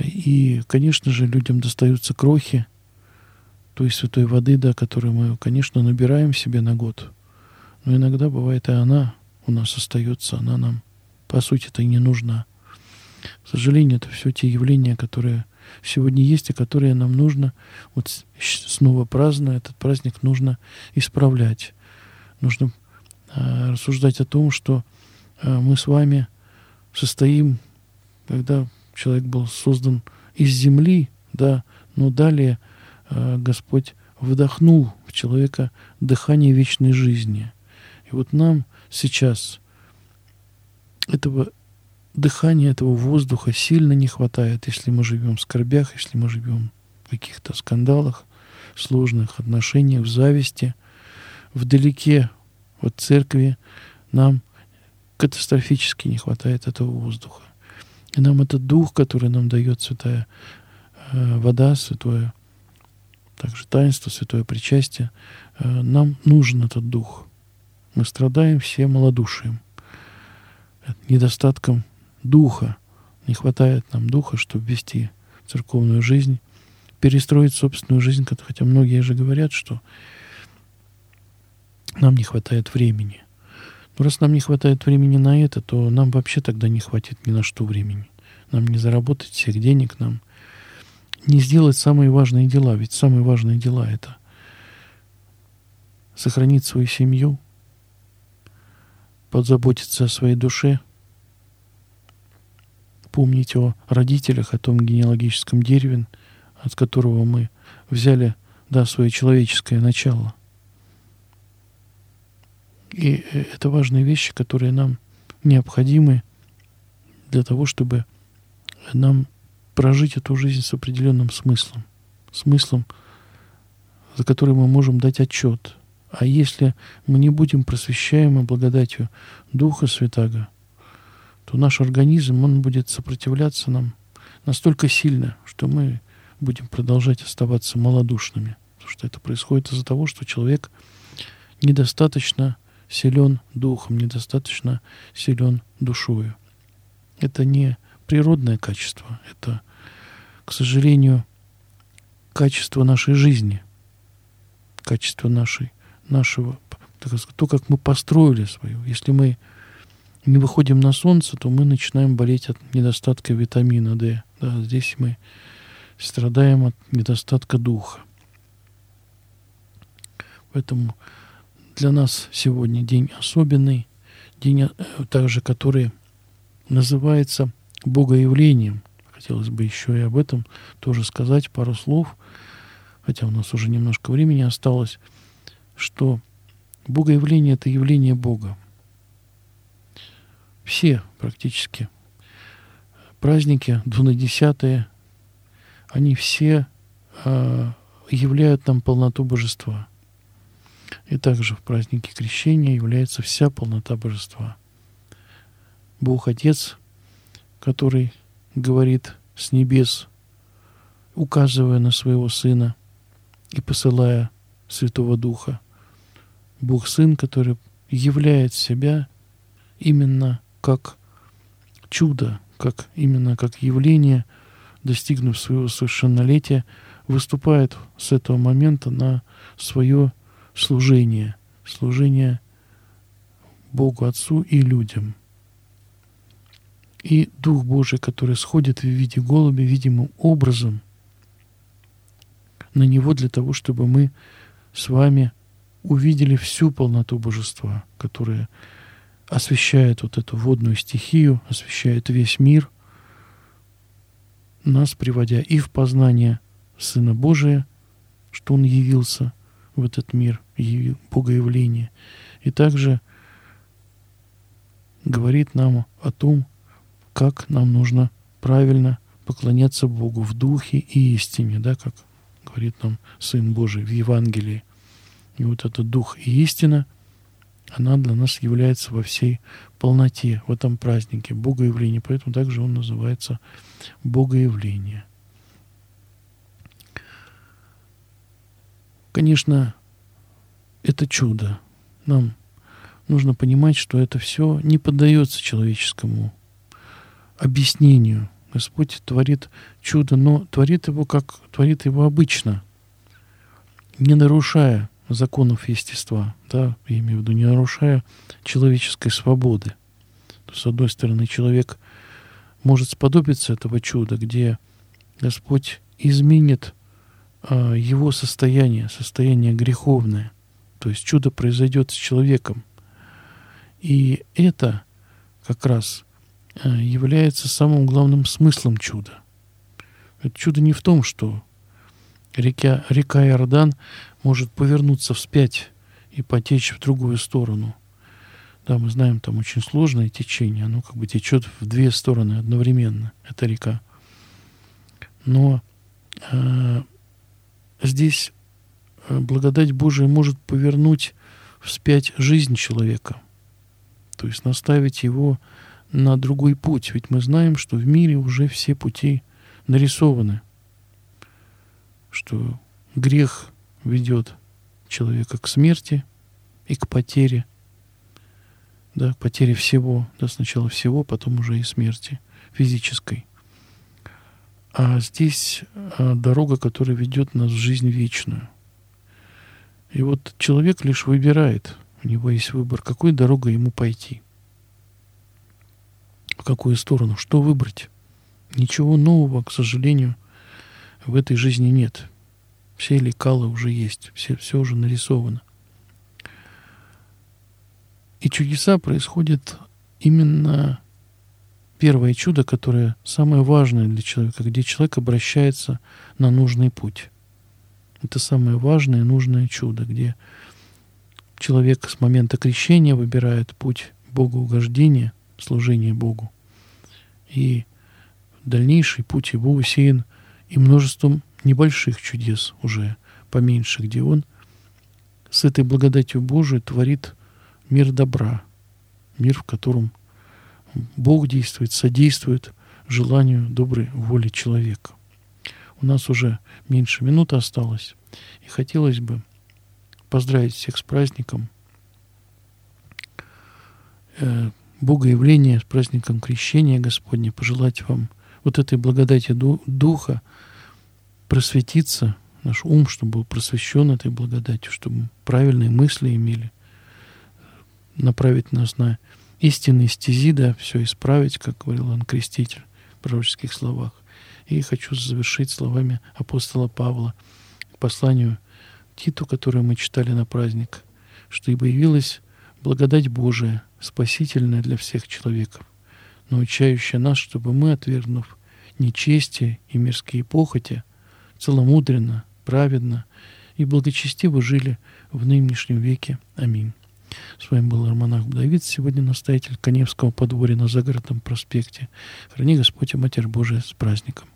B: И, конечно же, людям достаются крохи той святой воды, да, которую мы, конечно, набираем себе на год. Но иногда бывает и она у нас остается, она нам, по сути-то, не нужна. К сожалению, это все те явления, которые сегодня есть и которые нам нужно, вот снова празднуя этот праздник, нужно исправлять. Нужно э, рассуждать о том, что э, мы с вами состоим, когда человек был создан из земли, да, но далее Господь вдохнул в человека дыхание вечной жизни. И вот нам сейчас этого дыхания, этого воздуха сильно не хватает, если мы живем в скорбях, если мы живем в каких-то скандалах, сложных отношениях, в зависти, вдалеке от церкви, нам катастрофически не хватает этого воздуха. И нам этот дух, который нам дает святая э, вода, святое, также таинство, святое причастие, э, нам нужен этот дух. Мы страдаем все малодушием, недостатком духа. Не хватает нам духа, чтобы вести церковную жизнь, перестроить собственную жизнь, хотя многие же говорят, что нам не хватает времени. Но раз нам не хватает времени на это, то нам вообще тогда не хватит ни на что времени. Нам не заработать всех денег, нам не сделать самые важные дела. Ведь самые важные дела — это сохранить свою семью, позаботиться о своей душе, помнить о родителях, о том генеалогическом дереве, от которого мы взяли, да, свое человеческое начало. И э, это важные вещи, которые нам необходимы для того, чтобы нам прожить эту жизнь с определенным смыслом. Смыслом, за который мы можем дать отчет. А если мы не будем просвещаемы благодатью Духа Святаго, то наш организм, он будет сопротивляться нам настолько сильно, что мы будем продолжать оставаться малодушными. Потому что это происходит из-за того, что человек недостаточно силен духом, недостаточно силен душою. Это не природное качество, это, к сожалению, качество нашей жизни, качество нашей, нашего, так сказать, то, как мы построили свою. Если мы не выходим на солнце, то мы начинаем болеть от недостатка витамина D. Да, здесь мы страдаем от недостатка духа. Поэтому для нас сегодня день особенный, день э, также, который называется богоявлением. Хотелось бы еще и об этом тоже сказать пару слов, хотя у нас уже немножко времени осталось, что богоявление — это явление Бога. Все практически праздники, двунадесятые, они все э, являют нам полноту божества. И также в празднике крещения является вся полнота божества. Бог Отец — который говорит с небес, указывая на своего Сына и посылая Святого Духа. Бог Сын, который являет себя именно как чудо, как именно как явление, достигнув своего совершеннолетия, выступает с этого момента на свое служение, служение Богу Отцу и людям – и Дух Божий, который сходит в виде голуби видимым образом на него для того, чтобы мы с вами увидели всю полноту божества, которая освещает вот эту водную стихию, освещает весь мир, нас приводя и в познание Сына Божия, что Он явился в этот мир, Богоявление, и также говорит нам о том, как нам нужно правильно поклоняться Богу в духе и истине, да, как говорит нам Сын Божий в Евангелии. И вот этот дух и истина, она для нас является во всей полноте в этом празднике Богоявление. Поэтому также он называется Богоявление. Конечно, это чудо. Нам нужно понимать, что это все не поддается человеческому объяснению. Господь творит чудо, но творит его, как творит его обычно, не нарушая законов естества, да, я имею в виду, не нарушая человеческой свободы. С одной стороны, человек может сподобиться этого чуда, где Господь изменит а, его состояние, состояние греховное. То есть чудо произойдет с человеком. И это как раз является самым главным смыслом чуда. Это чудо не в том, что река, река Иордан может повернуться вспять и потечь в другую сторону. Да, мы знаем, там очень сложное течение, оно как бы течет в две стороны одновременно, эта река. Но э, здесь э, благодать Божия может повернуть вспять жизнь человека, то есть наставить его на другой путь. Ведь мы знаем, что в мире уже все пути нарисованы, что грех ведет человека к смерти и к потере, да, к потере всего, да, сначала всего, потом уже и смерти физической. А здесь а, дорога, которая ведет нас в жизнь вечную. И вот человек лишь выбирает, у него есть выбор, какой дорогой ему пойти. Какую сторону, что выбрать. Ничего нового, к сожалению, в этой жизни нет. Все лекалы уже есть, все, все уже нарисовано. И чудеса происходят именно первое чудо, которое самое важное для человека, где человек обращается на нужный путь. Это самое важное нужное чудо, где человек с момента крещения выбирает путь богоугождения, служения Богу. И дальнейший путь его усеян и множеством небольших чудес уже поменьше, где он с этой благодатью Божией творит мир добра, мир, в котором Бог действует, содействует желанию доброй воли человека. У нас уже меньше минуты осталось, и хотелось бы поздравить всех с праздником э, Богоявления, с праздником Крещения Господня, пожелать вам вот этой благодати Духа, просветиться, наш ум, чтобы был просвещен этой благодатью, чтобы правильные мысли имели, направить нас на истинные стези, да, все исправить, как говорил он Креститель в пророческих словах. И хочу завершить словами апостола Павла посланию Титу, которое мы читали на праздник, что ибо явилась благодать Божия, спасительная для всех человеков, научающая нас, чтобы мы, отвергнув нечестие и мирские похоти, целомудренно, праведно и благочестиво жили в нынешнем веке. Аминь. С вами был Романах Давид, сегодня настоятель Коневского подворья на Загородном проспекте. Храни Господь и Матерь Божия с праздником.